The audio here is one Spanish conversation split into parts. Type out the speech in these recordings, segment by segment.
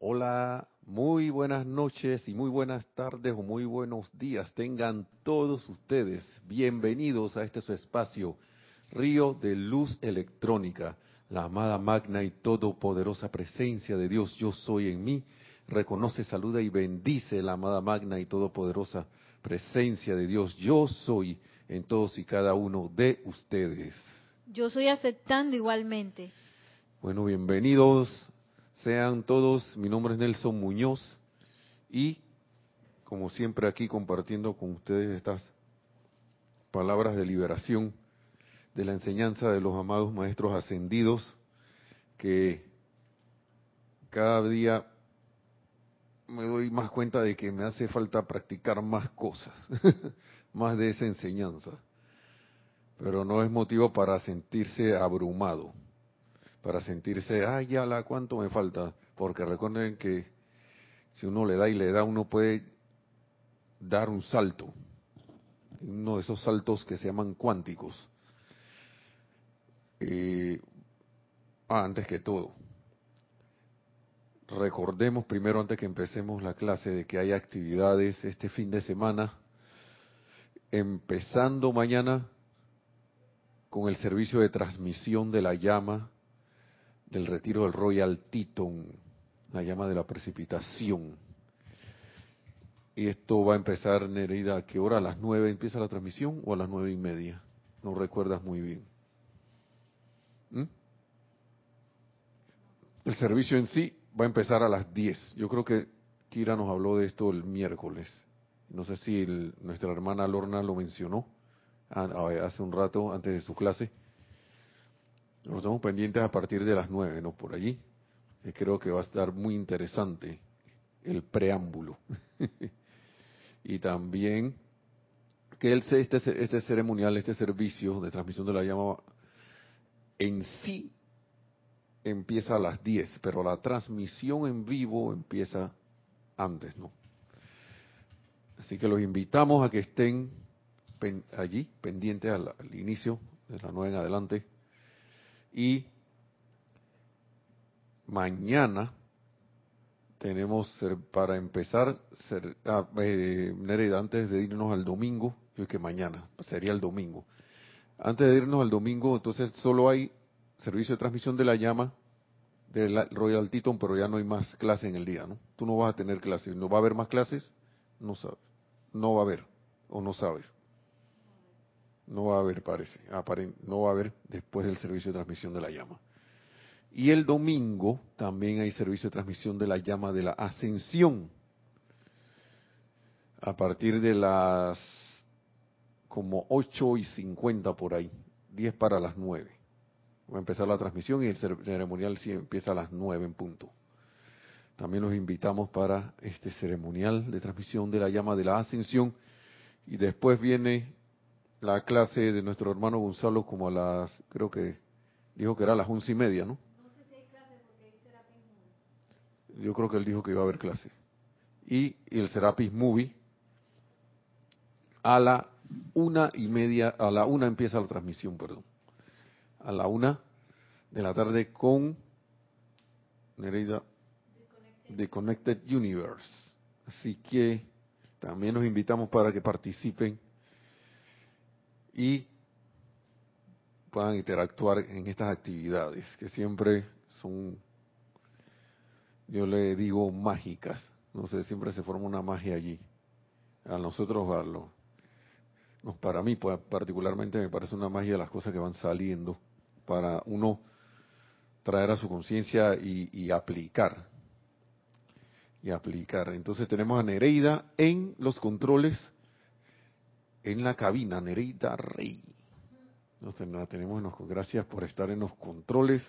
Hola, muy buenas noches y muy buenas tardes o muy buenos días. Tengan todos ustedes bienvenidos a este su espacio, Río de Luz Electrónica, la amada magna y todopoderosa presencia de Dios, yo soy en mí. Reconoce, saluda y bendice la amada magna y todopoderosa presencia de Dios, yo soy en todos y cada uno de ustedes. Yo soy aceptando igualmente. Bueno, bienvenidos sean todos, mi nombre es Nelson Muñoz y como siempre aquí compartiendo con ustedes estas palabras de liberación de la enseñanza de los amados maestros ascendidos que cada día me doy más cuenta de que me hace falta practicar más cosas, más de esa enseñanza. Pero no es motivo para sentirse abrumado para sentirse, ay, ya la, ¿cuánto me falta? Porque recuerden que si uno le da y le da, uno puede dar un salto, uno de esos saltos que se llaman cuánticos. Eh, ah, antes que todo, recordemos primero, antes que empecemos la clase, de que hay actividades este fin de semana, empezando mañana con el servicio de transmisión de la llama del retiro del Royal Teton, la llama de la precipitación. Y esto va a empezar, Nereida, ¿a qué hora? ¿A las nueve empieza la transmisión o a las nueve y media? No recuerdas muy bien. ¿Mm? El servicio en sí va a empezar a las diez. Yo creo que Kira nos habló de esto el miércoles. No sé si nuestra hermana Lorna lo mencionó ah, hace un rato antes de su clase nos estamos pendientes a partir de las nueve, ¿no? Por allí. creo que va a estar muy interesante el preámbulo. y también que el, este, este ceremonial, este servicio de transmisión de la llama en sí empieza a las 10, pero la transmisión en vivo empieza antes, ¿no? Así que los invitamos a que estén allí, pendientes al, inicio de la nueva en adelante y mañana tenemos para empezar, ser, ah, eh, antes de irnos al domingo, yo que mañana, sería el domingo. Antes de irnos al domingo, entonces solo hay servicio de transmisión de la llama del Royal Teton, pero ya no hay más clase en el día, ¿no? Tú no vas a tener clases, ¿no va a haber más clases? No sabes, no va a haber, o no sabes. No va a haber, parece. no va a haber después del servicio de transmisión de la llama. Y el domingo también hay servicio de transmisión de la llama de la ascensión. A partir de las como 8 y 50 por ahí. 10 para las 9. Va a empezar la transmisión y el ceremonial sí empieza a las 9 en punto. También los invitamos para este ceremonial de transmisión de la llama de la ascensión. Y después viene la clase de nuestro hermano Gonzalo como a las, creo que dijo que era a las once y media, ¿no? No sé si hay clase porque hay Serapis Movie. Yo creo que él dijo que iba a haber clase. Y, el Serapis Movie a la una y media, a la una empieza la transmisión, perdón. A la una de la tarde con Nereida de Connected Universe. Así que también los invitamos para que participen y puedan interactuar en estas actividades que siempre son, yo le digo, mágicas. No sé, siempre se forma una magia allí. A nosotros, a los, para mí pues, particularmente me parece una magia las cosas que van saliendo para uno traer a su conciencia y, y aplicar. Y aplicar. Entonces tenemos a Nereida en los controles en la cabina, Nereida Rey. Nos tenemos, gracias por estar en los controles.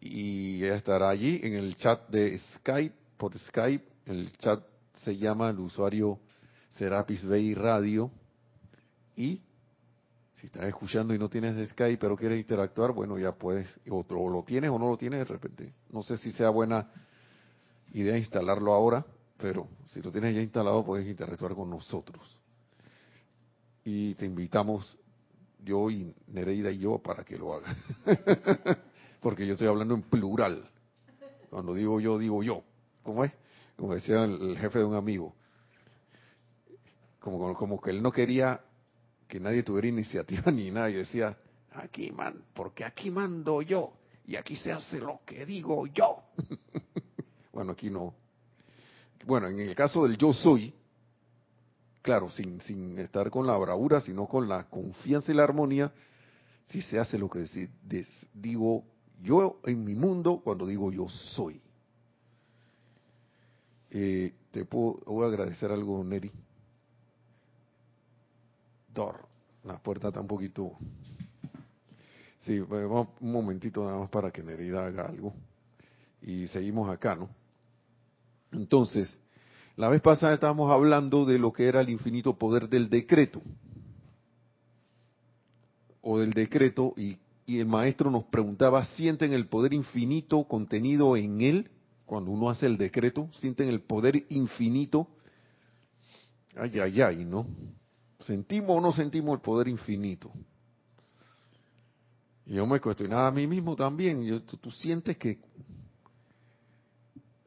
Y ella estará allí en el chat de Skype, por Skype. El chat se llama el usuario Serapis Bay Radio. Y si estás escuchando y no tienes Skype, pero quieres interactuar, bueno, ya puedes, o lo tienes o no lo tienes de repente. No sé si sea buena idea instalarlo ahora, pero si lo tienes ya instalado, puedes interactuar con nosotros y te invitamos, yo y Nereida y yo, para que lo haga. Porque yo estoy hablando en plural. Cuando digo yo, digo yo. ¿Cómo es? Como decía el, jefe de un amigo. Como, como que él no quería que nadie tuviera iniciativa ni nada y decía, aquí man, porque aquí mando yo y aquí se hace lo que digo yo. bueno, aquí no. Bueno, en el caso del yo soy, claro, sin, sin estar con la bravura, sino con la confianza y la armonía, si se hace lo que digo yo en mi mundo cuando digo yo soy. Eh, te puedo, voy a agradecer algo, Neri. Dor, la puerta está un poquito. Sí, vamos un momentito nada más para que Nerida haga algo. Y seguimos acá, ¿no? Entonces, la vez pasada estábamos hablando de lo que era el infinito poder del decreto. O del decreto, y, el maestro nos preguntaba, ¿sienten el poder infinito contenido en él? Cuando uno hace el decreto, ¿sienten el poder infinito? Ay, ay, ay, ¿no? ¿Sentimos o no sentimos el poder infinito? Y yo me cuestionaba a mí mismo también. Yo, tú, sientes que,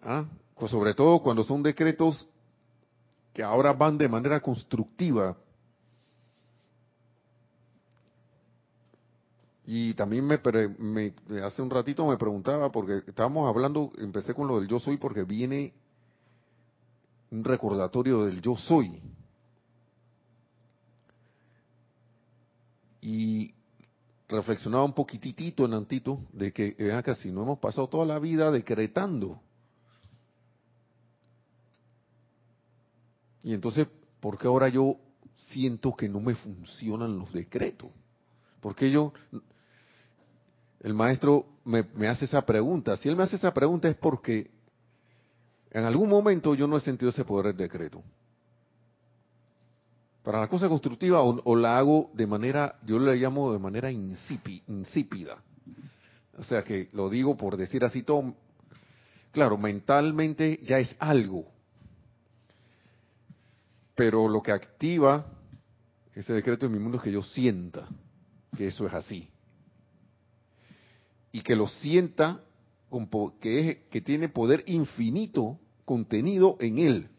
¿ah? Pues sobre todo cuando son decretos que ahora van de manera constructiva. Y también me, me, hace un ratito me preguntaba, porque estábamos hablando, empecé con lo del yo soy, porque viene un recordatorio del yo soy. Y reflexionaba un poquitito en Antito de que, vean que si no hemos pasado toda la vida decretando, Y entonces, ¿por qué ahora yo siento que no me funcionan los decretos? Porque yo, el maestro me, hace esa pregunta. Si él me hace esa pregunta es porque en algún momento yo no he sentido ese poder del decreto. Para la cosa constructiva o, la hago de manera, yo le llamo de manera insípida. O sea que lo digo por decir así todo. Claro, mentalmente ya es algo, pero lo que activa ese decreto en mi mundo es que yo sienta que eso es así. Y que lo sienta que, que tiene poder infinito contenido en él.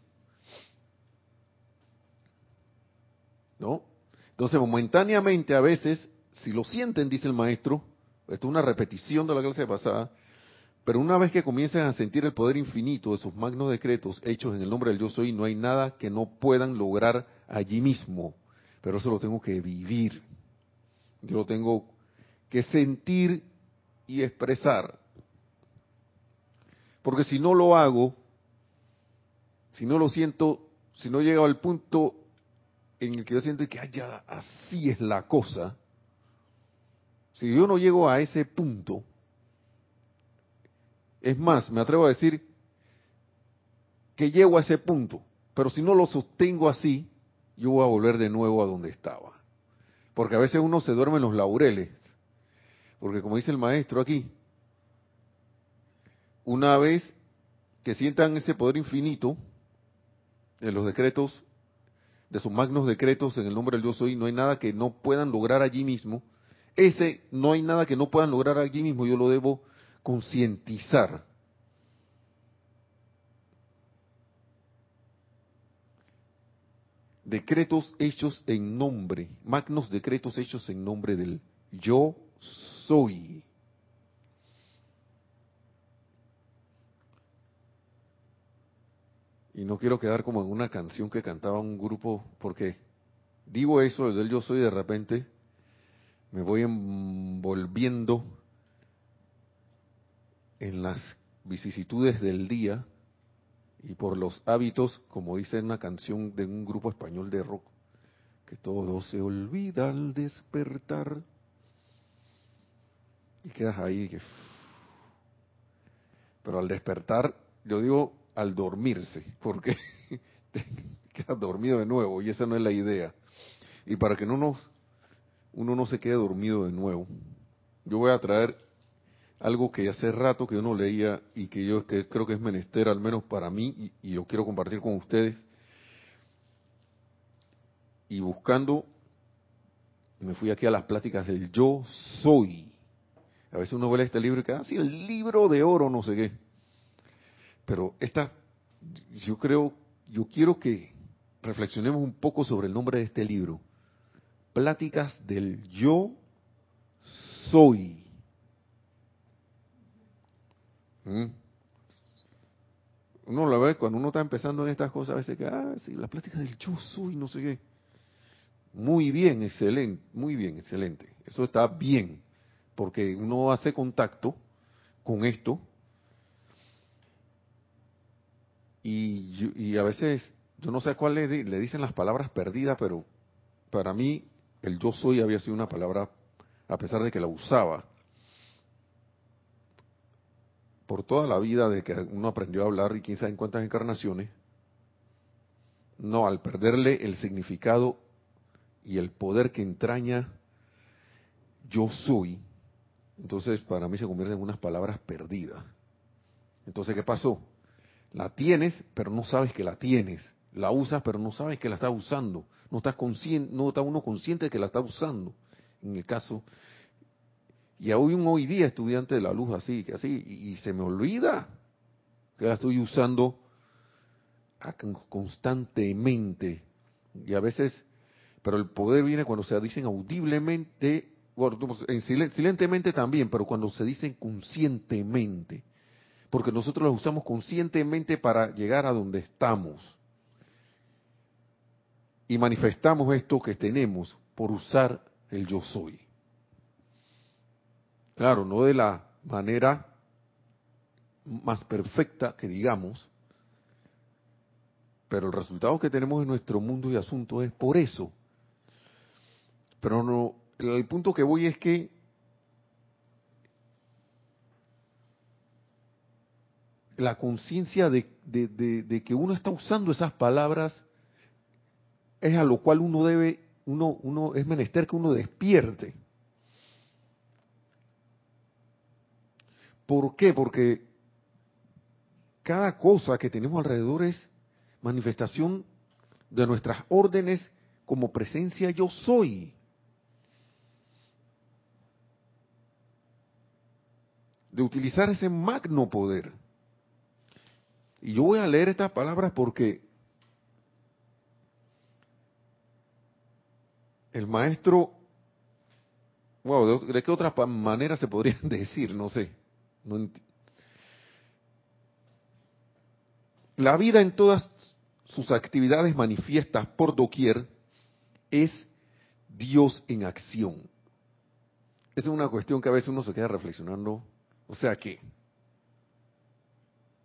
¿No? Entonces, momentáneamente a veces, si lo sienten, dice el maestro, esto es una repetición de la clase pasada, pero una vez que comiencen a sentir el poder infinito de sus magnos decretos hechos en el nombre del yo soy, no hay nada que no puedan lograr allí mismo. Pero eso lo tengo que vivir. Yo lo tengo que sentir y expresar. Porque si no lo hago, si no lo siento, si no llego al punto en el que yo siento que ya así es la cosa, si yo no llego a ese punto, es más, me atrevo a decir que llego a ese punto, pero si no lo sostengo así, yo voy a volver de nuevo a donde estaba. Porque a veces uno se duerme en los laureles. Porque como dice el maestro aquí, una vez que sientan ese poder infinito en los decretos, de sus magnos decretos en el nombre del Dios soy, no hay nada que no puedan lograr allí mismo. Ese no hay nada que no puedan lograr allí mismo, yo lo debo concientizar. Decretos hechos en nombre, magnos decretos hechos en nombre del yo soy. Y no quiero quedar como en una canción que cantaba un grupo, porque digo eso del yo soy de repente, me voy envolviendo en las vicisitudes del día y por los hábitos, como dice una canción de un grupo español de rock, que todo se olvida al despertar. Y quedas ahí. Que... Pero al despertar, yo digo al dormirse, porque quedas dormido de nuevo y esa no es la idea. Y para que no nos, uno no se quede dormido de nuevo, yo voy a traer algo que hace rato que yo no leía y que yo creo que es menester, al menos para mí, y, yo quiero compartir con ustedes. Y buscando, me fui aquí a las pláticas del yo soy. A veces uno ve este libro y queda así, el libro de oro, no sé qué. pero esta, yo creo, yo quiero que reflexionemos un poco sobre el nombre de este libro. Pláticas del yo soy. ¿Mm? La ve cuando uno está empezando en estas cosas, a veces que, ah, sí, las pláticas del yo soy, no sé qué. Muy bien, excelente, muy bien, excelente. Eso está bien, porque uno hace contacto con esto y, a veces, yo no sé a cuál le, le dicen las palabras perdidas, pero para mí el yo soy había sido una palabra, a pesar de que la usaba, por toda la vida de que uno aprendió a hablar y quién sabe en cuántas encarnaciones, no, al perderle el significado y el poder que entraña yo soy, entonces para mí se convierte en unas palabras perdidas. Entonces, ¿qué pasó? La tienes, pero no sabes que la tienes. La usas, pero no sabes que la estás usando. No estás consciente, no está uno consciente de que la está usando. En el caso, y hoy un hoy día estudiante de la luz así, que así, y, se me olvida que la estoy usando constantemente. Y a veces, pero el poder viene cuando se dicen audiblemente, bueno, silentemente también, pero cuando se dicen conscientemente. Porque nosotros las usamos conscientemente para llegar a donde estamos. Y manifestamos esto que tenemos por usar el yo soy. Claro, no de la manera más perfecta que digamos, pero el resultado que tenemos en nuestro mundo y asunto es por eso. Pero no, el punto que voy es que la conciencia de, de, que uno está usando esas palabras es a lo cual uno debe, uno, uno es menester que uno despierte. ¿Por qué? Porque cada cosa que tenemos alrededor es manifestación de nuestras órdenes como presencia yo soy. De utilizar ese magno poder. Y yo voy a leer estas palabras porque el maestro, wow, ¿de, qué otra manera se podrían decir? No sé la vida en todas sus actividades manifiestas por doquier es Dios en acción. Esa es una cuestión que a veces uno se queda reflexionando. O sea que,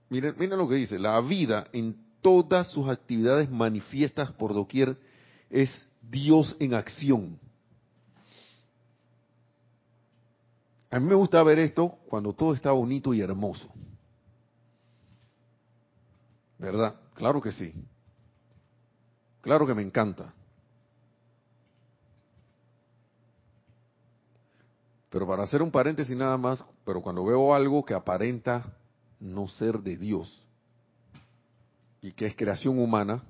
miren, miren lo que dice, la vida en todas sus actividades manifiestas por doquier es Dios en acción. A mí me gusta ver esto cuando todo está bonito y hermoso. ¿Verdad? Claro que sí. Claro que me encanta. Pero para hacer un paréntesis nada más, pero cuando veo algo que aparenta no ser de Dios y que es creación humana,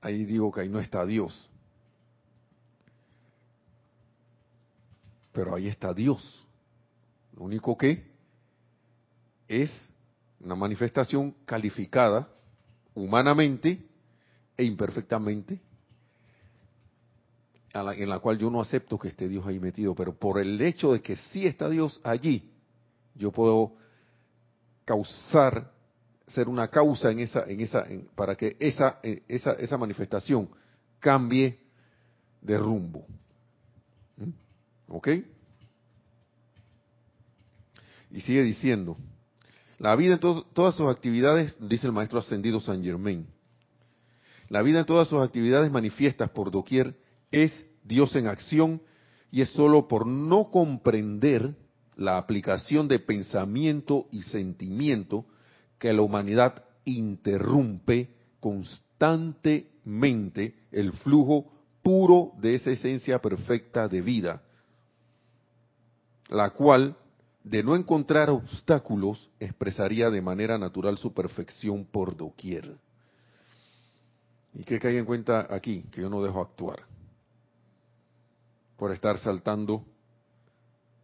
ahí digo que ahí no está Dios. Pero ahí está Dios. Lo único que es una manifestación calificada humanamente e imperfectamente, en la cual yo no acepto que esté Dios ahí metido, pero por el hecho de que sí está Dios allí, yo puedo causar, ser una causa en esa, en esa, para que esa, eh, esa, esa manifestación cambie de rumbo. ¿Ok? Y sigue diciendo, la vida en todas sus actividades, dice el maestro ascendido San Germain, la vida en todas sus actividades manifiestas por doquier es Dios en acción y es sólo por no comprender la aplicación de pensamiento y sentimiento que la humanidad interrumpe constantemente el flujo puro de esa esencia perfecta de vida la cual, de no encontrar obstáculos, expresaría de manera natural su perfección por doquier. ¿Y qué cae en cuenta aquí? Que yo no dejo actuar. Por estar saltando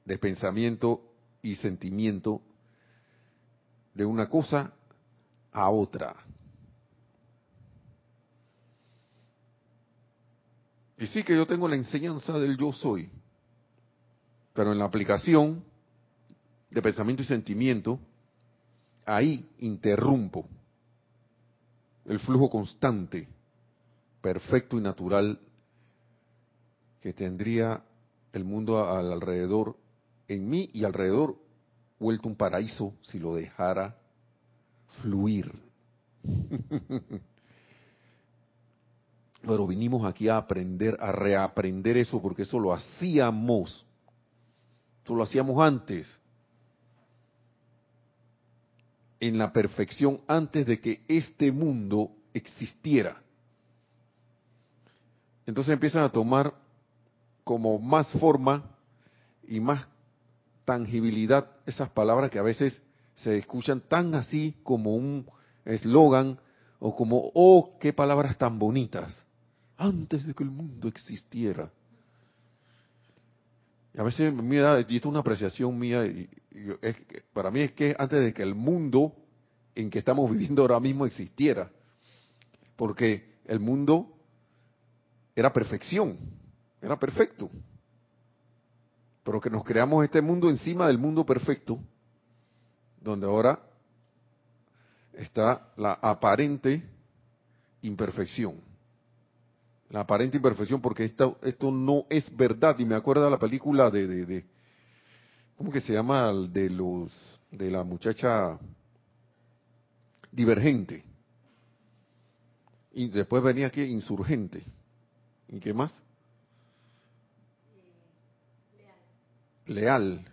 de pensamiento y sentimiento de una cosa a otra. Y sí que yo tengo la enseñanza del yo soy, pero en la aplicación de pensamiento y sentimiento, ahí interrumpo el flujo constante, perfecto y natural que tendría el mundo al alrededor, en mí y alrededor, vuelto un paraíso si lo dejara fluir. Pero vinimos aquí a aprender, a reaprender eso, porque eso lo hacíamos. Eso lo hacíamos antes. En la perfección, antes de que este mundo existiera. Entonces empiezan a tomar como más forma y más tangibilidad esas palabras que a veces se escuchan tan así como un eslogan o como, oh, qué palabras tan bonitas, antes de que el mundo existiera. Y a veces, mira, y esto es una apreciación mía, y, es, para mí es que antes de que el mundo en que estamos viviendo ahora mismo existiera, porque el mundo era perfección, era perfecto. Pero que nos creamos este mundo encima del mundo perfecto, donde ahora está la aparente imperfección. La aparente imperfección, porque esto, esto no es verdad. Y me acuerdo la película de, de, de ¿cómo que se llama? De los, de la muchacha divergente. Y después venía aquí insurgente. ¿Y qué más? Leal.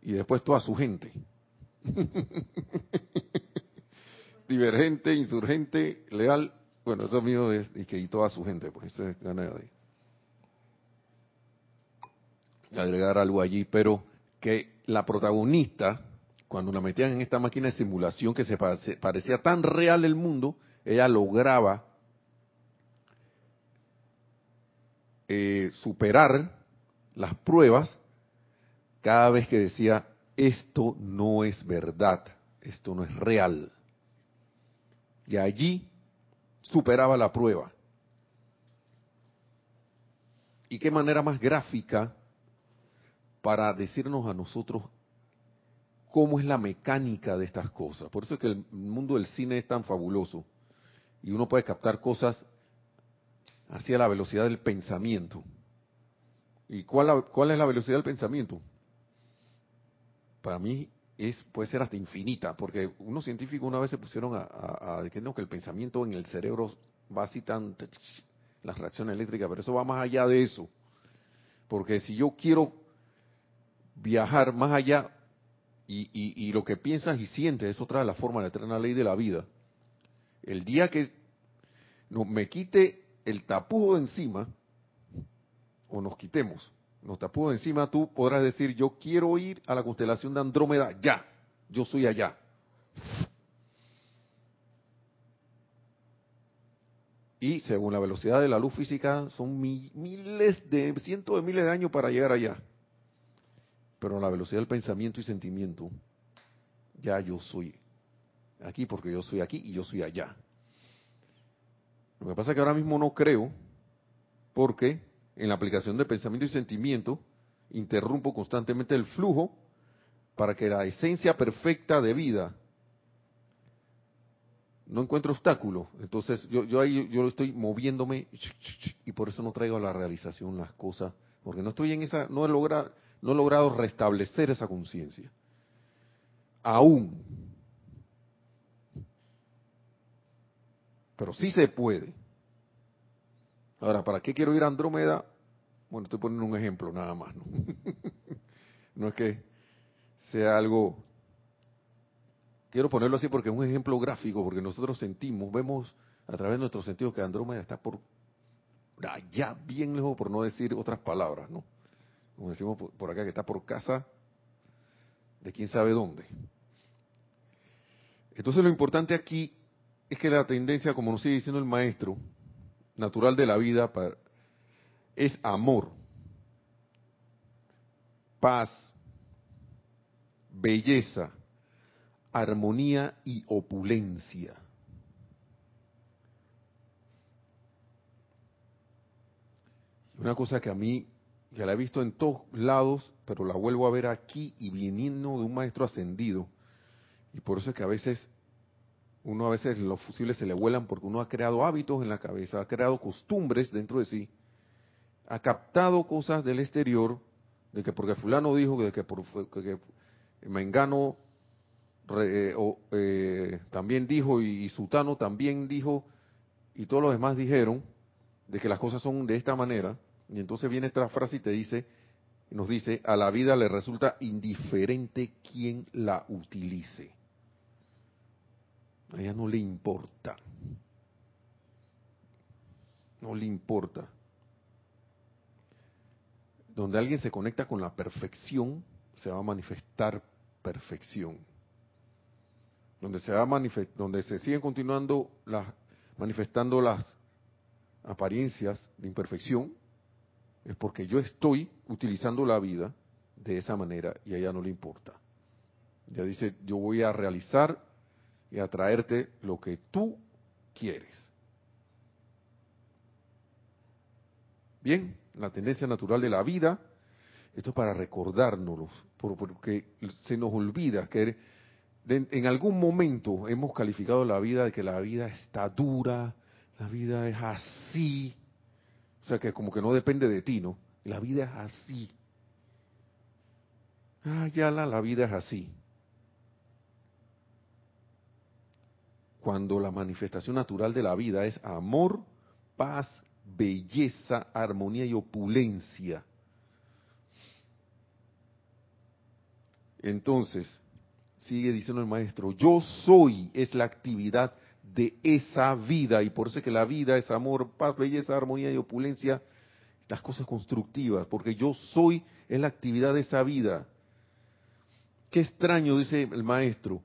Y después toda su gente. Divergente, insurgente, leal. Bueno, eso mío es y que y toda su gente, pues es gana de agregar algo allí, pero que la protagonista, cuando la metían en esta máquina de simulación que se parecía tan real el mundo, ella lograba eh, superar las pruebas cada vez que decía, esto no es verdad, esto no es real. Y allí superaba la prueba. ¿Y qué manera más gráfica para decirnos a nosotros cómo es la mecánica de estas cosas? Por eso es que el mundo del cine es tan fabuloso y uno puede captar cosas hacia la velocidad del pensamiento. ¿Y cuál, cuál es la velocidad del pensamiento? para mí puede ser hasta infinita, porque unos científicos una vez se pusieron a, a, no, que el pensamiento en el cerebro va así tan las reacciones eléctricas, pero eso va más allá de eso. Porque si yo quiero viajar más allá y, lo que piensas y sientes, eso trae la forma, la eterna ley de la vida. El día que no, me quite el tapujo de encima, o nos quitemos, nos tapó encima, tú podrás decir, yo quiero ir a la constelación de Andrómeda ya, yo soy allá. Y según la velocidad de la luz física, son miles de, cientos de miles de años para llegar allá. Pero la velocidad del pensamiento y sentimiento, ya yo soy aquí porque yo soy aquí y yo soy allá. Lo que pasa es que ahora mismo no creo, porque en la aplicación de pensamiento y sentimiento, interrumpo constantemente el flujo para que la esencia perfecta de vida no encuentre obstáculos. Entonces yo, yo ahí yo estoy moviéndome y por eso no traigo a la realización las cosas, porque no estoy en esa, no he logrado, no he logrado restablecer esa conciencia. Aún. Pero sí se puede. Ahora, ¿para qué quiero ir a Andrómeda? Bueno, estoy poniendo un ejemplo nada más, ¿no? no es que sea algo... Quiero ponerlo así porque es un ejemplo gráfico, porque nosotros sentimos, vemos a través de nuestros sentidos que Andrómeda está por allá, bien lejos, por no decir otras palabras, ¿no? Como decimos por acá, que está por casa de quién sabe dónde. Entonces lo importante aquí es que la tendencia, como nos sigue diciendo el maestro, natural de la vida es amor, paz, belleza, armonía y opulencia. Una cosa que a mí, ya la he visto en todos lados, pero la vuelvo a ver aquí y viniendo de un maestro ascendido. Y por eso es que a veces, uno a veces los fusibles se le vuelan porque uno ha creado hábitos en la cabeza, ha creado costumbres dentro de sí, ha captado cosas del exterior, de que porque fulano dijo, de que, por, que Mengano eh, eh, también dijo y, y Sutano también dijo y todos los demás dijeron de que las cosas son de esta manera, y entonces viene esta frase y te dice, nos dice, a la vida le resulta indiferente quien la utilice. A ella no le importa. No le importa. Donde alguien se conecta con la perfección, se va a manifestar perfección. Donde se va a donde se siguen continuando las manifestando las apariencias de imperfección, es porque yo estoy utilizando la vida de esa manera y a ella no le importa. Ella dice, yo voy a realizar y a traerte lo que tú quieres. Bien, la tendencia natural de la vida, esto es para recordárnoslo, porque se nos olvida que en algún momento hemos calificado la vida de que la vida está dura, la vida es así, o sea que como que no depende de ti, ¿no? La vida es así. Ah, ya la, la vida es así. Cuando la manifestación natural de la vida es amor, paz, belleza, armonía y opulencia. Entonces, sigue diciendo el maestro, yo soy es la actividad de esa vida, y por eso es que la vida es amor, paz, belleza, armonía y opulencia, las cosas constructivas, porque yo soy en la actividad de esa vida. Qué extraño, dice el maestro.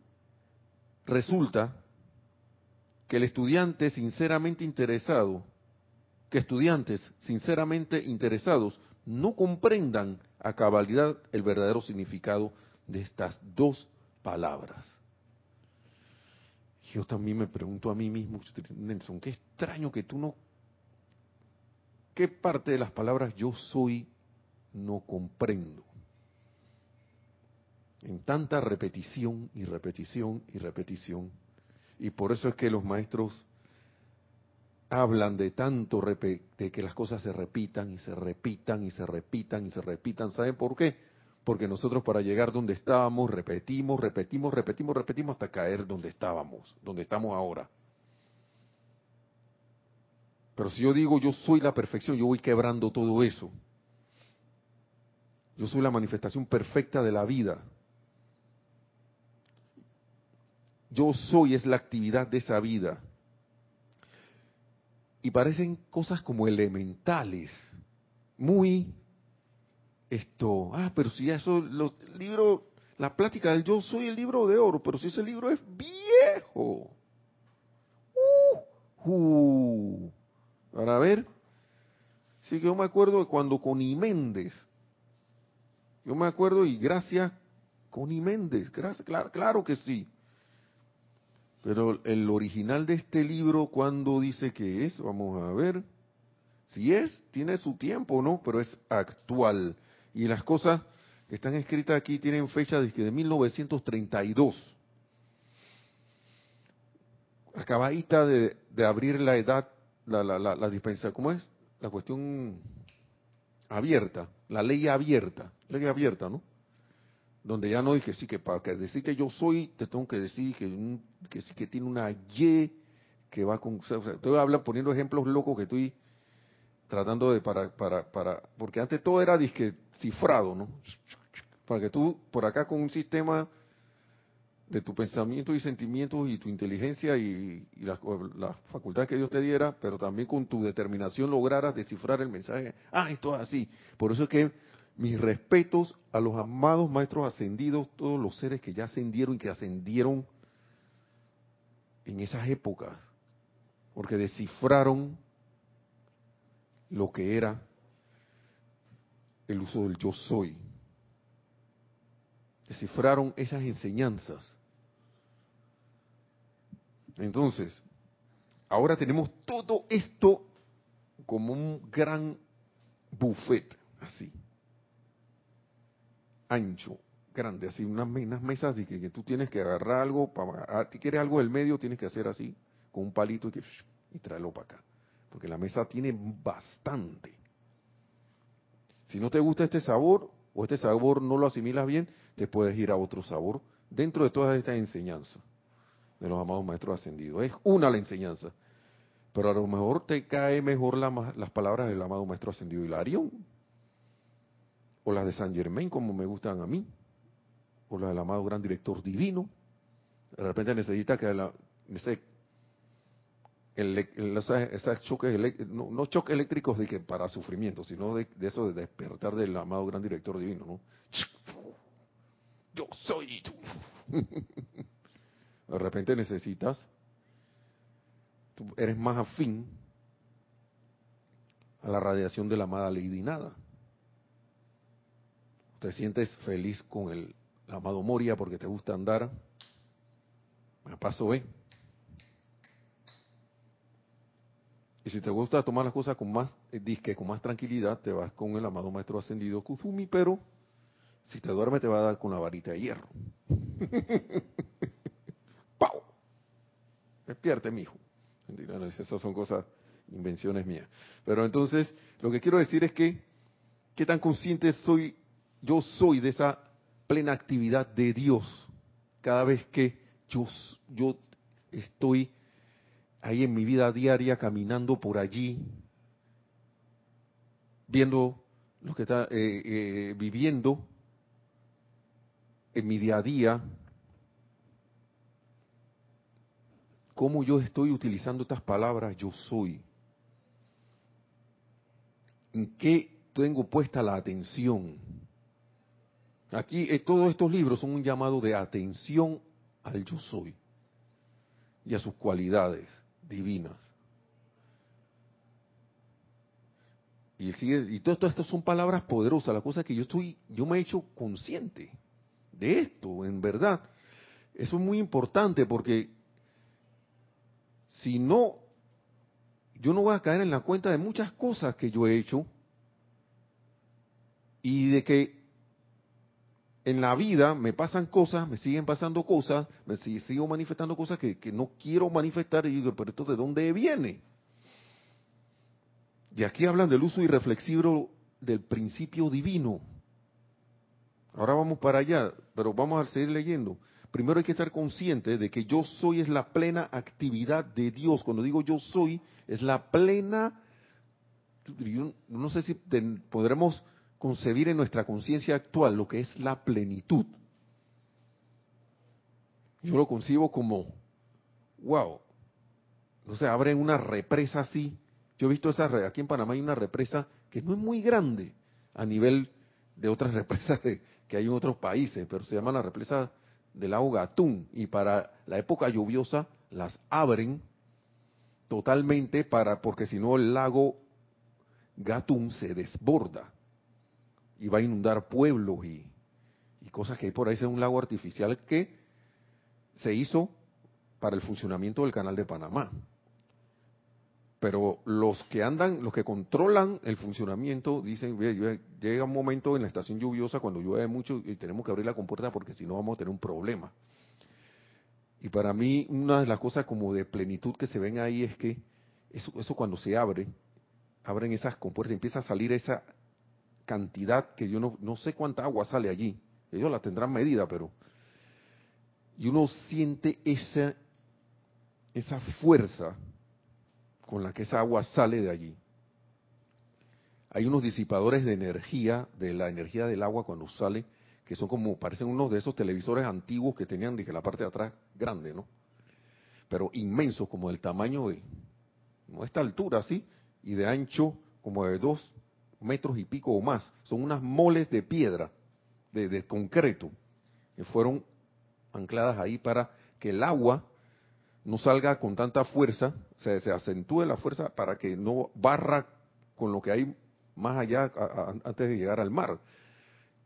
Resulta que el estudiante sinceramente interesado, que estudiantes sinceramente interesados no comprendan a cabalidad el verdadero significado de estas dos palabras yo también me pregunto a mí mismo, Nelson, qué extraño que tú no... ¿Qué parte de las palabras yo soy no comprendo? En tanta repetición y repetición y repetición. Y por eso es que los maestros hablan de tanto de que las cosas se repitan y se repitan y se repitan y se repitan. ¿Saben por qué? porque nosotros para llegar donde estábamos repetimos, repetimos, repetimos, repetimos hasta caer donde estábamos, donde estamos ahora. Pero si yo digo yo soy la perfección, yo voy quebrando todo eso. Yo soy la manifestación perfecta de la vida. Yo soy es la actividad de esa vida. Y parecen cosas como elementales, muy esto, ah, pero si eso, los libros, la plática del yo soy el libro de oro, pero si ese libro es viejo. Uh, uh. Para ver, sí que yo me acuerdo de cuando Connie Méndez, yo me acuerdo y gracias Connie Méndez, gracias, claro, claro que sí. Pero el original de este libro, cuando dice que es, vamos a ver, si es, tiene su tiempo, ¿no? Pero es actual. Y las cosas que están escritas aquí tienen fecha desde de 1932. Acabadita de, de abrir la edad, la, la, la, dispensa, ¿cómo es? La cuestión abierta, la ley abierta, ley abierta, ¿no? Donde ya no dije, sí, que para decir que yo soy, te tengo que decir que, que sí que tiene una Y que va con... O hablar poniendo ejemplos locos que estoy tratando de para, para, para, porque antes todo era disque cifrado, ¿no? Para que tú, por acá con un sistema de tu pensamiento y sentimientos y tu inteligencia y, las la facultades que Dios te diera, pero también con tu determinación lograras descifrar el mensaje. Ah, esto es así. Por eso es que mis respetos a los amados maestros ascendidos, todos los seres que ya ascendieron y que ascendieron en esas épocas, porque descifraron lo que era el uso del yo soy. Descifraron esas enseñanzas Entonces, ahora tenemos todo esto como un gran buffet, así, ancho, grande, así, unas, mesas de que, tú tienes que agarrar algo, para, si quieres algo del medio, tienes que hacer así, con un palito y, que, y traerlo para acá. Porque la mesa tiene bastante. Si no te gusta este sabor, o este sabor no lo asimilas bien, te puedes ir a otro sabor dentro de todas estas enseñanzas de los amados maestros ascendidos. Es una la enseñanza. Pero a lo mejor te cae mejor las palabras del amado maestro ascendido Hilarión. O las de San Germain, como me gustan a mí. O las del amado gran director divino. De repente necesita que ese, el, choques, no, choques eléctricos de que para sufrimiento, sino de, de, eso de despertar del amado gran director divino, ¿no? Yo soy tú. De repente necesitas, tú eres más afín a la radiación de la amada Lady Nada. Te sientes feliz con el, amado Moria porque te gusta andar. Me paso, ¿eh? Y si te gusta tomar las cosas con más eh, disque, con más tranquilidad, te vas con el amado maestro ascendido Kuzumi, pero si te duerme te va a dar con la varita de hierro. ¡Pau! Despierte, mi hijo. Esas son cosas, invenciones mías. Pero entonces, lo que quiero decir es que, ¿qué tan consciente soy, yo soy de esa plena actividad de Dios cada vez que yo, yo estoy ahí en mi vida diaria caminando por allí, viendo lo que está eh, eh, viviendo en mi día a día, cómo yo estoy utilizando estas palabras yo soy. ¿En qué tengo puesta la atención? Aquí eh, todos estos libros son un llamado de atención al yo soy y a sus cualidades divinas. Y, sigue, y todo, esto son palabras poderosas, la cosa que yo estoy, yo me he hecho consciente de esto, en verdad. Eso es muy importante porque si no, yo no voy a caer en la cuenta de muchas cosas que yo he hecho y de que en la vida me pasan cosas, me siguen pasando cosas, me sigo manifestando cosas que, que no quiero manifestar y digo, pero esto de dónde viene? Y aquí hablan del uso irreflexivo del principio divino. Ahora vamos para allá, pero vamos a seguir leyendo. Primero hay que estar consciente de que yo soy es la plena actividad de Dios. Cuando digo yo soy, es la plena, no sé si podremos concebir en nuestra conciencia actual lo que es la plenitud. Yo lo concibo como, wow, o sea, abren una represa así. Yo he visto esa, aquí en Panamá hay una represa que no es muy grande a nivel de otras represas de, que hay en otros países, pero se llama la represa del lago Gatún y para la época lluviosa las abren totalmente para porque si no el lago Gatún se desborda y va a inundar pueblos y, y cosas que hay por ahí. Es un lago artificial que se hizo para el funcionamiento del canal de Panamá pero los que andan, los que controlan el funcionamiento, dicen, llega un momento en la estación lluviosa cuando llueve mucho y tenemos que abrir la compuerta porque si no vamos a tener un problema. Y para mí una de las cosas como de plenitud que se ven ahí es que eso, eso cuando se abre, abren esas compuertas, empieza a salir esa cantidad que yo no, no sé cuánta agua sale allí. Ellos la tendrán medida, pero... Y uno siente esa, esa fuerza con la que esa agua sale de allí. Hay unos disipadores de energía, de la energía del agua cuando sale, que son como, parecen unos de esos televisores antiguos que tenían, dije, la parte de atrás grande, ¿no? Pero inmensos, como del tamaño de, esta altura, así, y de ancho como de dos metros y pico o más. Son unas moles de piedra, de, concreto, que fueron ancladas ahí para que el agua no salga con tanta fuerza, se, se acentúe la fuerza para que no barra con lo que hay más allá antes de llegar al mar.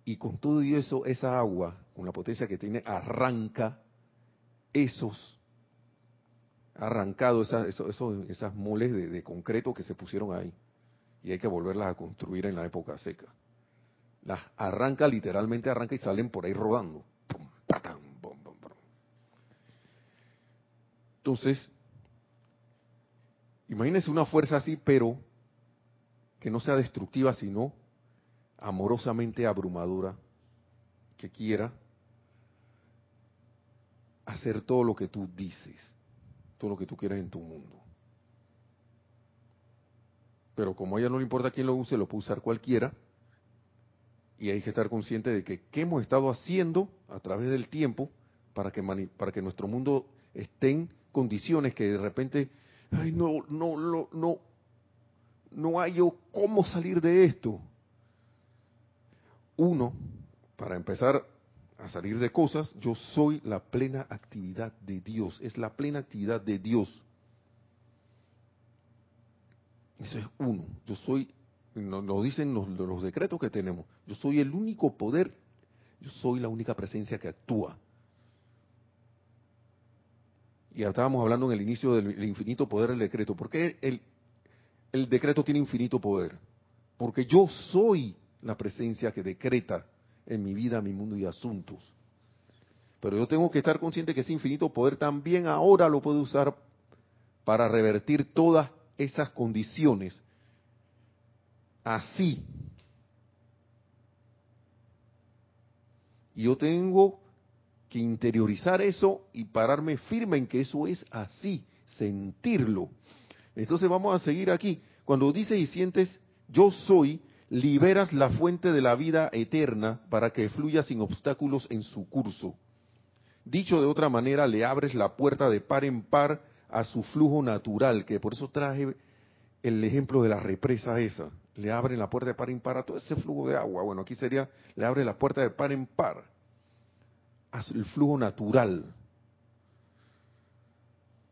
Y con todo eso, esa agua, con la potencia que tiene, arranca esos arrancado esas moles de, concreto que se pusieron ahí. Y hay que volverlas a construir en la época seca. Las arranca, literalmente arranca y salen por ahí rodando. Entonces, imagínense una fuerza así, pero que no sea destructiva, sino amorosamente abrumadora, que quiera hacer todo lo que tú dices, todo lo que tú quieras en tu mundo. Pero como a ella no le importa quién lo use, lo puede usar cualquiera. Y hay que estar consciente de que qué hemos estado haciendo a través del tiempo para que, para que nuestro mundo esté en condiciones que de repente, ay, no, no, no, no, no hay yo cómo salir de esto. Uno, para empezar a salir de cosas, yo soy la plena actividad de Dios, es la plena actividad de Dios. Eso es uno, yo soy, nos dicen los, los decretos que tenemos, yo soy el único poder, yo soy la única presencia que actúa. Y estábamos hablando en el inicio del infinito poder del decreto. ¿Por qué el, el decreto tiene infinito poder? Porque yo soy la presencia que decreta en mi vida, mi mundo y asuntos. Pero yo tengo que estar consciente que ese infinito poder también ahora lo puedo usar para revertir todas esas condiciones. Así. Y yo tengo que interiorizar eso y pararme firme en que eso es así, sentirlo. Entonces vamos a seguir aquí. Cuando dices y sientes, yo soy, liberas la fuente de la vida eterna para que fluya sin obstáculos en su curso. Dicho de otra manera, le abres la puerta de par en par a su flujo natural, que por eso traje el ejemplo de la represa esa. Le abren la puerta de par en par a todo ese flujo de agua. Bueno, aquí sería, le abre la puerta de par en par al flujo natural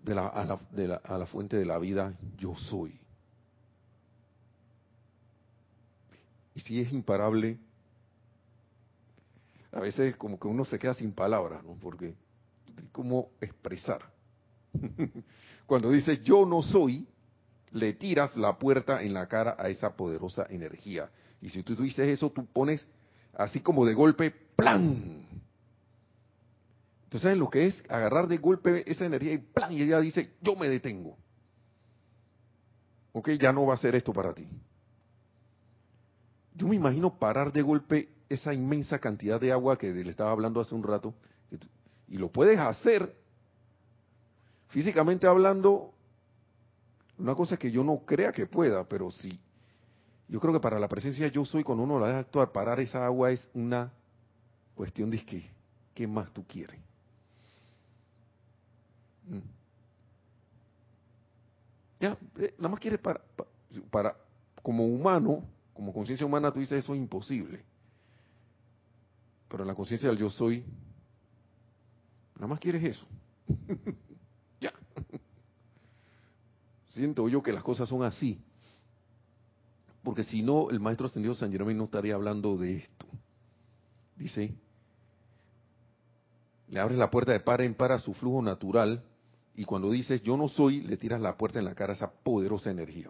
de la, a la fuente de la vida yo soy. Y si es imparable, a veces como que uno se queda sin palabras, ¿no? Porque cómo expresar. Cuando dice yo no soy, le tiras la puerta en la cara a esa poderosa energía. Y si tú, dices eso, tú pones así como de golpe, ¡plan! Entonces, ¿saben lo que es? Agarrar de golpe esa energía y ¡plan! Y ella dice, yo me detengo. Ok, ya no va a ser esto para ti. Yo me imagino parar de golpe esa inmensa cantidad de agua que le estaba hablando hace un rato, y lo puedes hacer físicamente hablando, una cosa que yo no crea que pueda, pero sí. Yo creo que para la presencia yo soy, cuando uno la deja actuar, parar esa agua es una cuestión de que, ¿qué más tú quieres? Mm. Ya, eh, nada más quieres para, para, como humano, como conciencia humana tú dices eso es imposible. Pero en la conciencia del yo soy, nada más quieres eso. Siento yo que las cosas son así. Porque si no, el maestro ascendido San Germán no estaría hablando de esto. Dice, le abres la puerta de par en par a su flujo natural y cuando dices yo no soy, le tiras la puerta en la cara a esa poderosa energía.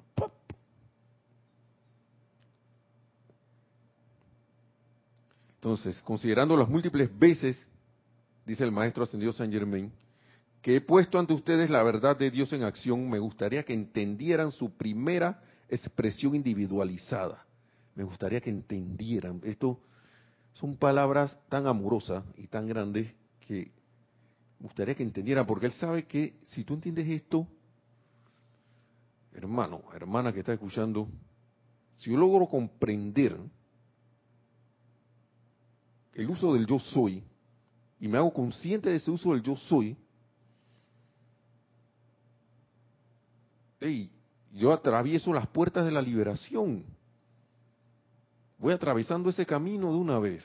Entonces, considerando las múltiples veces, dice el maestro ascendido Saint Germain, que he puesto ante ustedes la verdad de Dios en acción, me gustaría que entendieran su primera expresión individualizada. Me gustaría que entendieran. Esto son palabras tan amorosas y tan grandes que me gustaría que entendieran, porque él sabe que si tú entiendes esto, hermano, hermana que está escuchando, si yo logro comprender el uso del yo soy y me hago consciente de ese uso del yo soy, hey, yo atravieso las puertas de la liberación. Voy atravesando ese camino de una vez.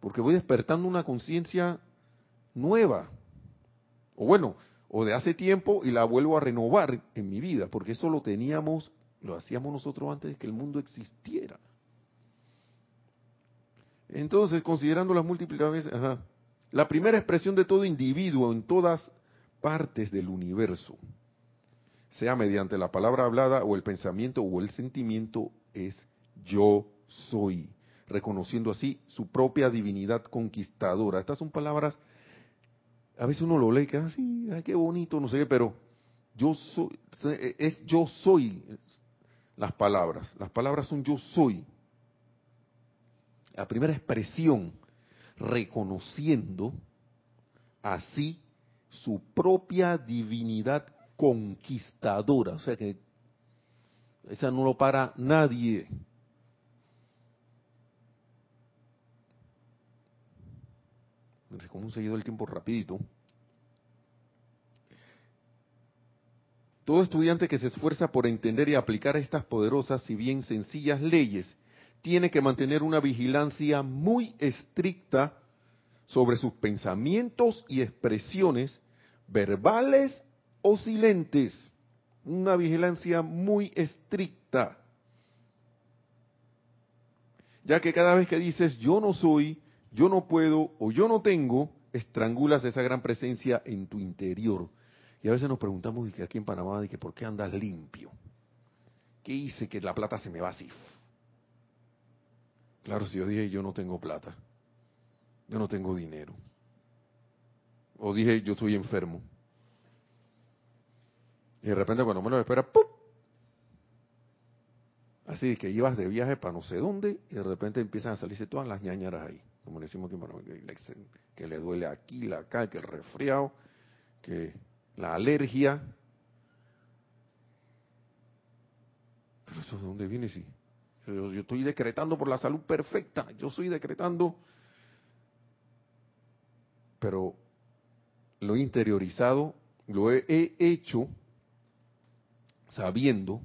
Porque voy despertando una conciencia nueva. O bueno, o de hace tiempo y la vuelvo a renovar en mi vida, porque eso lo teníamos, lo hacíamos nosotros antes de que el mundo existiera. Entonces, considerando las múltiples veces, la primera expresión de todo individuo en todas partes del universo, sea mediante la palabra hablada o el pensamiento o el sentimiento, es yo soy, reconociendo así su propia divinidad conquistadora. Estas son palabras, a veces uno lo lee y queda así, ay, qué bonito, no sé qué, pero yo soy, es yo soy las palabras. Las palabras son yo soy. La primera expresión, reconociendo así su propia divinidad conquistadora. O sea que esa no lo para nadie. Como un seguido el tiempo rapidito. Todo estudiante que se esfuerza por entender y aplicar estas poderosas, si bien sencillas leyes, tiene que mantener una vigilancia muy estricta sobre sus pensamientos y expresiones verbales o silentes. Una vigilancia muy estricta. Ya que cada vez que dices yo no soy, yo no puedo o yo no tengo, estrangulas esa gran presencia en tu interior. Y a veces nos preguntamos que aquí en Panamá, de que por qué andas limpio. ¿Qué hice que la plata se me va así? Claro, si yo dije yo no tengo plata, yo no tengo dinero. O dije yo estoy enfermo. Y de repente cuando me lo espera, ¡pum! Así que ibas de viaje para no sé dónde y de repente empiezan a salirse todas las ñañaras ahí. Como decimos que, que le duele aquí, la acá, que el resfriado, que la alergia. Pero eso de dónde viene, sí. Yo, estoy decretando por la salud perfecta, yo estoy decretando, pero lo he interiorizado, lo he hecho sabiendo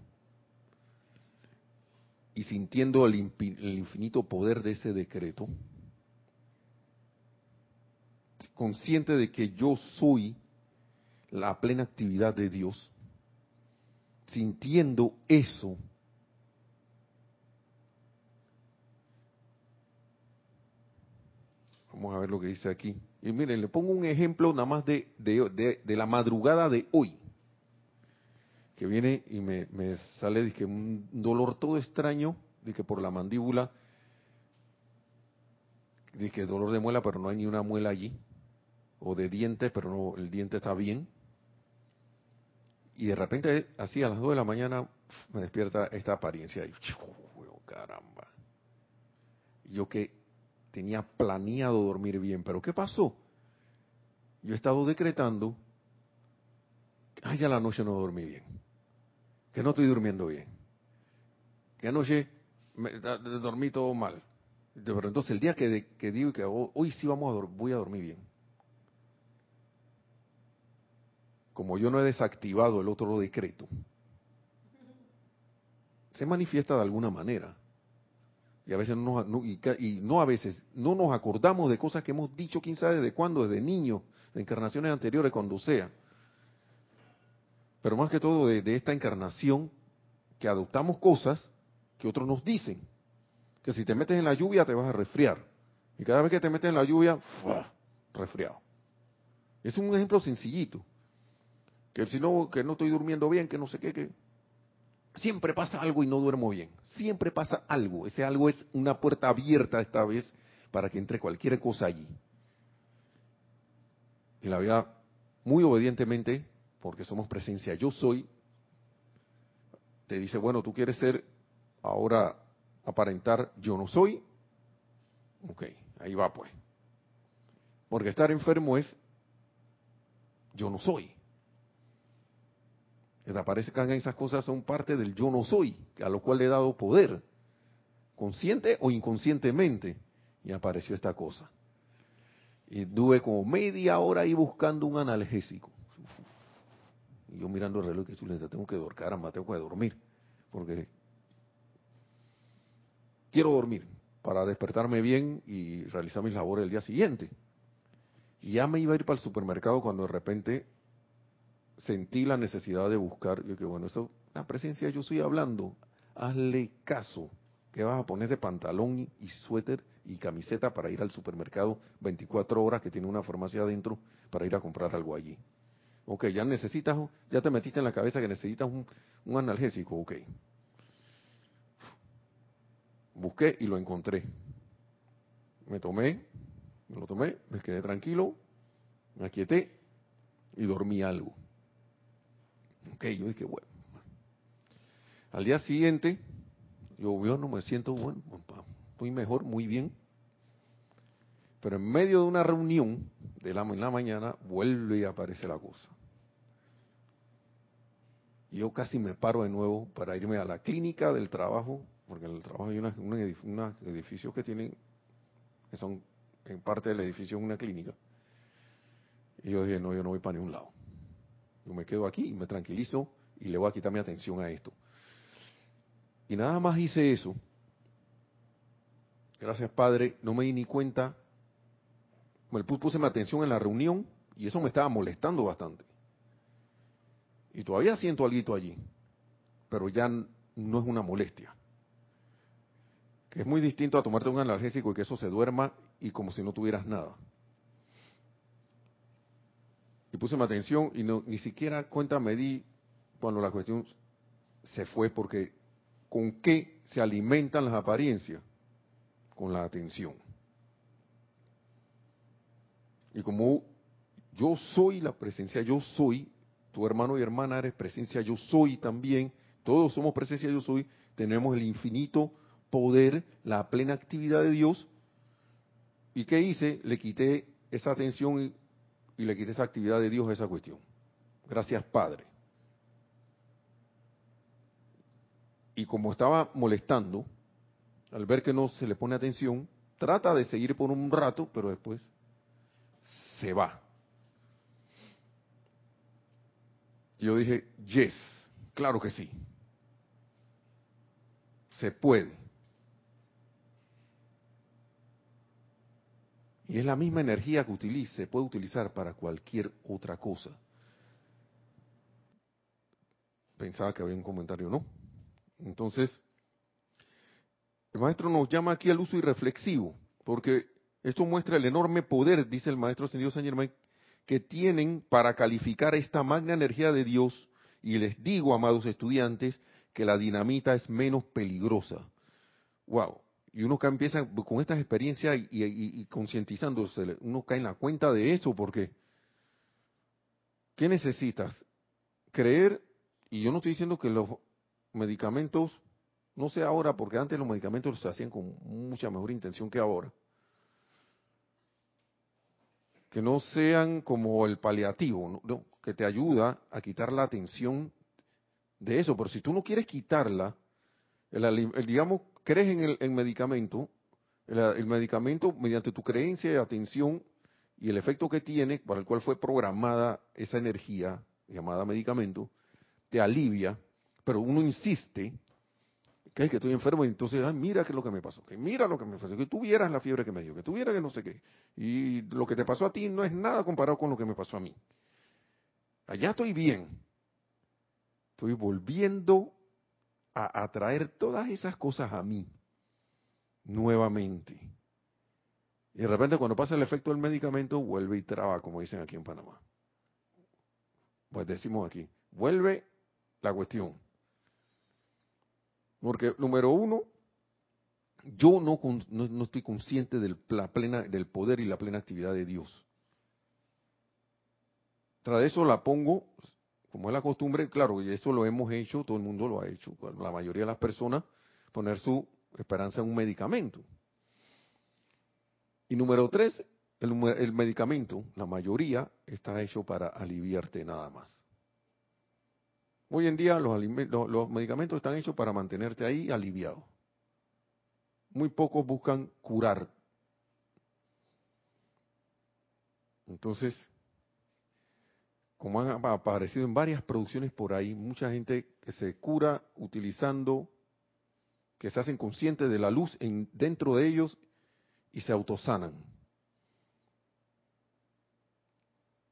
y sintiendo el, infinito poder de ese decreto, consciente de que yo soy la plena actividad de Dios, sintiendo eso, vamos a ver lo que dice aquí. Y miren, le pongo un ejemplo nada más de, de, de la madrugada de hoy que viene y me, sale que un dolor todo extraño, que por la mandíbula, que dolor de muela, pero no hay ni una muela allí, o de diente, pero no, el diente está bien. Y de repente, así a las 2 de la mañana, me despierta esta apariencia y, caramba. Yo que tenía planeado dormir bien, pero ¿qué pasó? Yo he estado decretando, ay, ya la noche no dormí bien que no estoy durmiendo bien, que anoche me, dormí todo mal. Pero entonces el día que, digo que hoy sí vamos a voy a dormir bien. Como yo no he desactivado el otro decreto, se manifiesta de alguna manera. Y a veces no, y, no a veces, no nos acordamos de cosas que hemos dicho, quién sabe de cuándo, desde niños, de encarnaciones anteriores, cuando sea pero más que todo de, esta encarnación, que adoptamos cosas que otros nos dicen. Que si te metes en la lluvia te vas a resfriar. Y cada vez que te metes en la lluvia, resfriado. Es un ejemplo sencillito. Que si no, que no estoy durmiendo bien, que no sé qué, que siempre pasa algo y no duermo bien. Siempre pasa algo. Ese algo es una puerta abierta esta vez para que entre cualquier cosa allí. Y la vida, muy obedientemente, porque somos presencia yo soy, te dice, bueno, tú quieres ser ahora aparentar yo no soy. Ok, ahí va pues. Porque estar enfermo es yo no soy. Que aparezcan esas cosas son parte del yo no soy, a lo cual le he dado poder, consciente o inconscientemente, y apareció esta cosa. Y tuve como media hora ahí buscando un analgésico. Y yo mirando el reloj, que tengo que dormir, caramba, tengo que dormir, porque quiero dormir para despertarme bien y realizar mis labores el día siguiente. Y ya me iba a ir para el supermercado cuando de repente sentí la necesidad de buscar, yo que bueno, eso, la presencia yo estoy hablando, hazle caso, que vas a poner de pantalón y suéter y camiseta para ir al supermercado 24 horas que tiene una farmacia adentro para ir a comprar algo allí. Ok, ya necesitas, ya te metiste en la cabeza que necesitas un, un analgésico, ok. Busqué y lo encontré. Me tomé, me lo tomé, me quedé tranquilo, me aquieté y dormí algo. Ok, yo dije, bueno. Al día siguiente, yo, yo no me siento, bueno, muy mejor, muy bien. Pero en medio de una reunión de la, en la mañana, vuelve y aparece la cosa. Yo casi me paro de nuevo para irme a la clínica del trabajo, porque en el trabajo hay unos edificios que tienen, que son en parte del edificio una clínica. Y yo dije, no, yo no voy para ningún lado. Yo me quedo aquí y me tranquilizo y le voy a quitar mi atención a esto. Y nada más hice eso. Gracias, Padre. No me di ni cuenta. Puse mi atención en la reunión y eso me estaba molestando bastante. Y todavía siento algo allí, pero ya no es una molestia. Que es muy distinto a tomarte un analgésico y que eso se duerma y como si no tuvieras nada. Y puse mi atención y no, ni siquiera cuenta me di cuando la cuestión se fue porque ¿con qué se alimentan las apariencias? Con la atención. Y como yo soy la presencia, yo soy, tu hermano y hermana eres presencia, yo soy también, todos somos presencia, yo soy, tenemos el infinito poder, la plena actividad de Dios. ¿Y qué hice? Le quité esa atención y, y le quité esa actividad de Dios a esa cuestión. Gracias, Padre. Y como estaba molestando, al ver que no se le pone atención, trata de seguir por un rato, pero después se va. yo dije, yes, claro que sí. Se puede. Y es la misma energía que utilice, se puede utilizar para cualquier otra cosa. Pensaba que había un comentario, ¿no? Entonces, el maestro nos llama aquí al uso irreflexivo, porque esto muestra el enorme poder, dice el maestro ascendido Saint Germain, que tienen para calificar esta magna energía de Dios. Y les digo, amados estudiantes, que la dinamita es menos peligrosa. Wow. Y uno empieza con estas experiencias y, y concientizándose, uno cae en la cuenta de eso, porque ¿qué necesitas? Creer, y yo no estoy diciendo que los medicamentos, no sé ahora, porque antes los medicamentos se hacían con mucha mejor intención que ahora, que no sean como el paliativo, que te ayuda a quitar la atención de eso. Pero si tú no quieres quitarla, el, digamos, crees en el medicamento, el, medicamento, mediante tu creencia y atención y el efecto que tiene, para el cual fue programada esa energía llamada medicamento, te alivia, pero uno insiste que es que estoy enfermo y entonces, mira qué es lo que me pasó, que mira lo que me pasó, que tuvieras la fiebre que me dio, que tuviera que no sé qué. Y lo que te pasó a ti no es nada comparado con lo que me pasó a mí. Allá estoy bien. Estoy volviendo a atraer todas esas cosas a mí nuevamente. Y de repente cuando pasa el efecto del medicamento, vuelve y traba, como dicen aquí en Panamá. Pues decimos aquí, vuelve la cuestión. Porque, número uno, yo no, no, estoy consciente del, plena, del poder y la plena actividad de Dios. Tras eso la pongo, como es la costumbre, claro, y eso lo hemos hecho, todo el mundo lo ha hecho, la mayoría de las personas, poner su esperanza en un medicamento. Y número tres, el, el medicamento, la mayoría, está hecho para aliviarte nada más. Hoy en día los, los, medicamentos están hechos para mantenerte ahí aliviado. Muy pocos buscan curar. Entonces, como han aparecido en varias producciones por ahí, mucha gente que se cura utilizando, que se hacen conscientes de la luz en, dentro de ellos y se autosanan.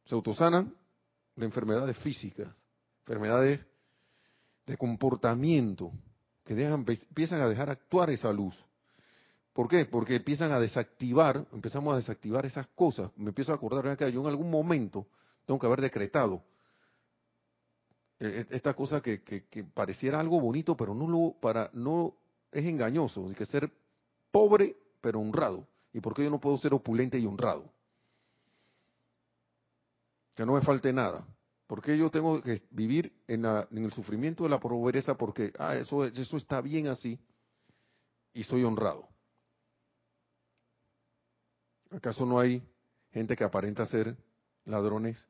Se autosanan de enfermedades físicas, enfermedades de comportamiento que dejan, empiezan a dejar actuar esa luz. ¿Por qué? Porque empiezan a desactivar, empezamos a desactivar esas cosas. Me empiezo a acordar que yo en algún momento tengo que haber decretado E- e- Esta cosa que, que, que pareciera algo bonito, pero no lo para no es engañoso. Hay que ser pobre pero honrado. ¿Y por qué yo no puedo ser opulente y honrado? Que no me falte nada. ¿Por qué yo tengo que vivir en, la- en el sufrimiento de la pobreza? Porque ah, eso, eso está bien así y soy honrado. ¿Acaso no hay gente que aparenta ser ladrones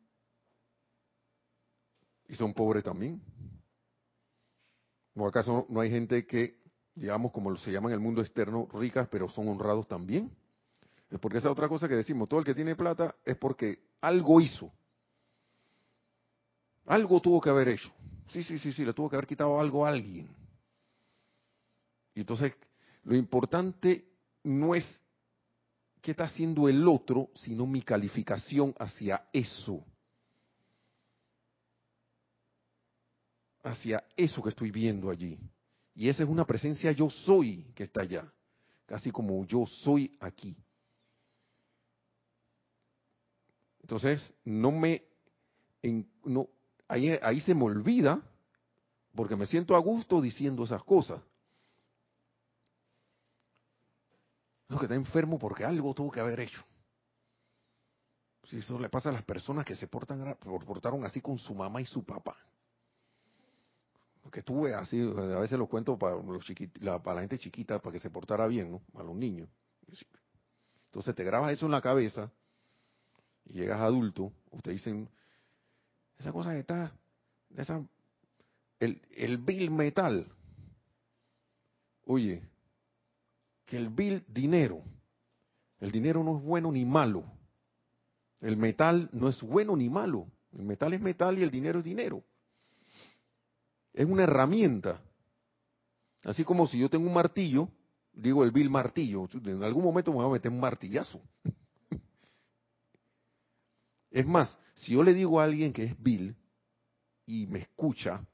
y son pobres también? ¿O acaso no hay gente que, digamos, como se llama en el mundo externo, ricas, pero son honrados también? Es porque esa otra cosa que decimos, todo el que tiene plata es porque algo hizo. Algo tuvo que haber hecho. Sí, sí, sí, sí, le tuvo que haber quitado algo a alguien. Y entonces, lo importante no es qué está haciendo el otro, sino mi calificación hacia eso. Hacia eso que estoy viendo allí. Y esa es una presencia yo soy que está allá. Casi como yo soy aquí. Entonces, no me... en- ahí, ahí se me olvida, porque me siento a gusto diciendo esas cosas. No, que está enfermo porque algo tuvo que haber hecho. Si eso le pasa a las personas que se portan, portaron así con su mamá y su papá. Que tuve así, a veces lo cuento para, los la, para la gente chiquita, para que se portara bien, ¿no? A los niños. Entonces te grabas eso en la cabeza y llegas adulto, ustedes dicen, esa cosa que está, esa, el, el bill metal, oye, que el bill dinero, el dinero no es bueno ni malo, el metal no es bueno ni malo, el metal es metal y el dinero es dinero. Es una herramienta. Así como si yo tengo un martillo, digo el bill martillo, en algún momento me voy a meter un martillazo. Es más, si yo le digo a alguien que es Bill y me escucha,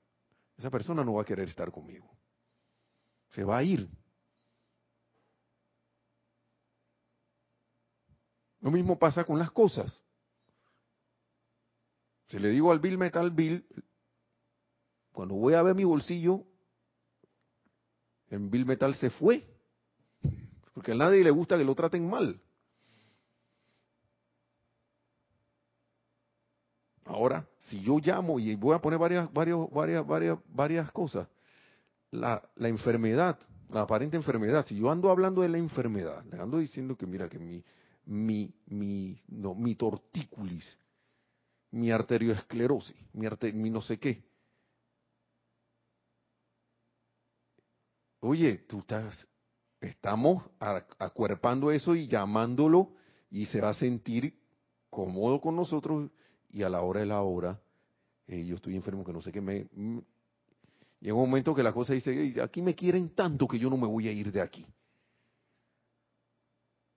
esa persona no va a querer estar conmigo. Se va a ir. Lo mismo pasa con las cosas. Si le digo al Bill Metal Bill, cuando voy a ver mi bolsillo, el Bill Metal se fue. Porque a nadie le gusta que lo traten mal. Ahora, si yo llamo y voy a poner varias, varias, varias, varias, varias cosas, la, la enfermedad, la aparente enfermedad, si yo ando hablando de la enfermedad, le ando diciendo que mira que mi, mi, mi, no, mi tortícolis, mi arterioesclerosis, mi, arte, mi no sé qué. Oye, tú estás, estamos acuerpando eso y llamándolo y se va a sentir cómodo con nosotros y a la hora de la hora, eh, yo estoy enfermo que no sé qué me... mm, Llega un momento que la cosa dice, "Ey, aquí me quieren tanto que yo no me voy a ir de aquí.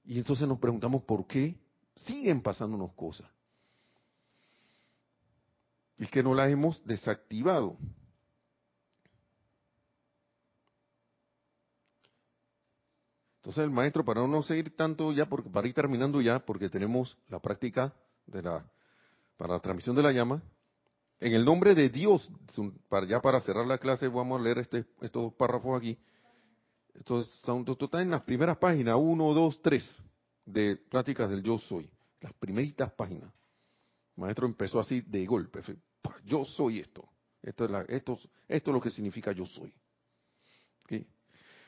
Y entonces nos preguntamos por qué siguen pasándonos cosas. Y que no las hemos desactivado. Entonces el maestro, para no seguir tanto ya, porque, para ir terminando ya, porque tenemos la práctica de la, para la transmisión de la llama, en el nombre de Dios, ya para cerrar la clase, vamos a leer este, estos párrafos aquí. Estos son, esto en las primeras páginas, 1, 2, 3, de Pláticas del Yo Soy. Las primeritas páginas. El maestro empezó así de golpe. fue, "Pa, Yo soy esto. Esto es, la- esto, esto es lo que significa yo soy.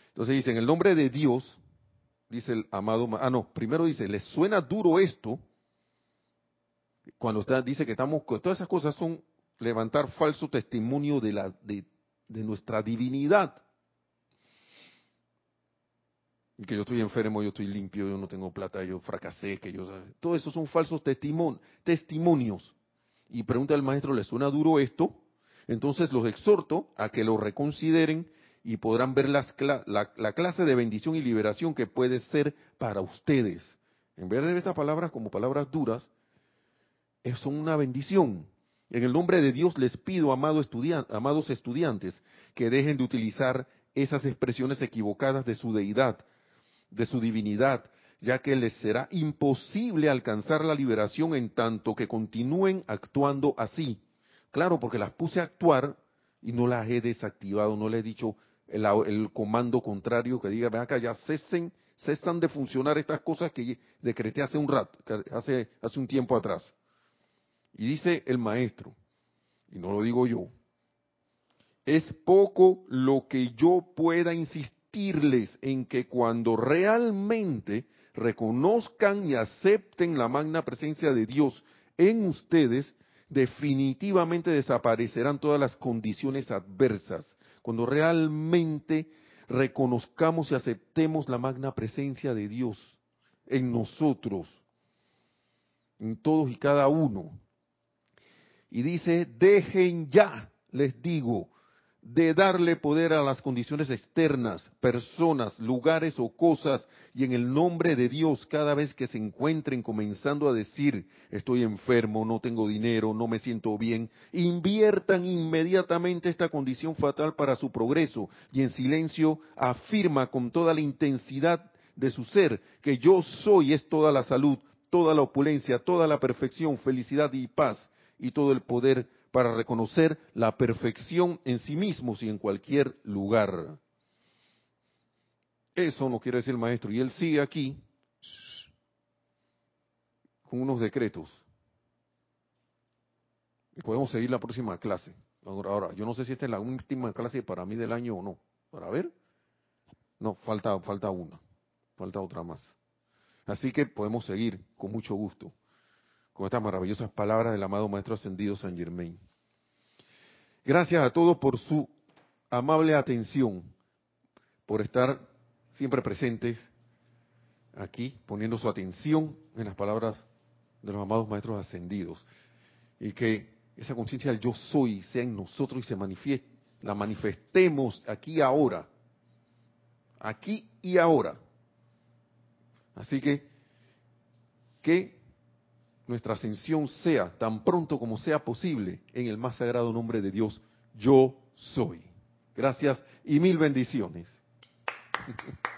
Entonces dice, en el nombre de Dios, dice el amado, ma- ah no, primero dice, ¿les suena duro esto? Cuando usted dice que estamos, todas esas cosas son levantar falso testimonio de, la, de, nuestra divinidad. Y que yo estoy enfermo, yo estoy limpio, yo no tengo plata, yo fracasé, que yo... Todo eso son falsos testimon- testimonios. Y pregunta al maestro, ¿les suena duro esto? Entonces los exhorto a que lo reconsideren y podrán ver la, la clase de bendición y liberación que puede ser para ustedes. En vez de ver estas palabras como palabras duras, es- una bendición. En el nombre de Dios les pido, amado amados estudiantes, que dejen de utilizar esas expresiones equivocadas de su deidad, de su divinidad, ya que les será imposible alcanzar la liberación en tanto que continúen actuando así. Claro, porque las puse a actuar y no las he desactivado, no le he dicho el, comando contrario que diga, ven acá, ya cesen, cesan de funcionar estas cosas que decreté hace un rato, hace, hace un tiempo atrás. Y dice el maestro, y no lo digo yo, es poco lo que yo pueda insistirles en que cuando realmente reconozcan y acepten la magna presencia de Dios en ustedes, definitivamente desaparecerán todas las condiciones adversas. Cuando realmente reconozcamos y aceptemos la magna presencia de Dios en nosotros, en todos y cada uno. Y dice, dejen ya, les digo, de darle poder a las condiciones externas, personas, lugares o cosas, y en el nombre de Dios, cada vez que se encuentren comenzando a decir, estoy enfermo, no tengo dinero, no me siento bien, inviertan inmediatamente esta condición fatal para su progreso, y en silencio afirma con toda la intensidad de su ser que yo soy es toda la salud, toda la opulencia, toda la perfección, felicidad y paz, y todo el poder para reconocer la perfección en sí mismos y en cualquier lugar. Eso no quiere decir el maestro. Y él sigue aquí con unos decretos. Y podemos seguir la próxima clase. Ahora, yo no sé si esta es la última clase para mí del año o no. Para ver. No, falta, falta una. Falta otra más. Así que podemos seguir con mucho gusto con estas maravillosas palabras del amado Maestro Ascendido San Germain. Gracias a todos por su amable atención, por estar siempre presentes aquí, poniendo su atención en las palabras de los amados Maestros Ascendidos. Y que esa conciencia del yo soy sea en nosotros y se manifieste, la manifestemos aquí ahora. Aquí y ahora. Así que, que nuestra ascensión sea tan pronto como sea posible en el más sagrado nombre de Dios, yo soy. Gracias y mil bendiciones.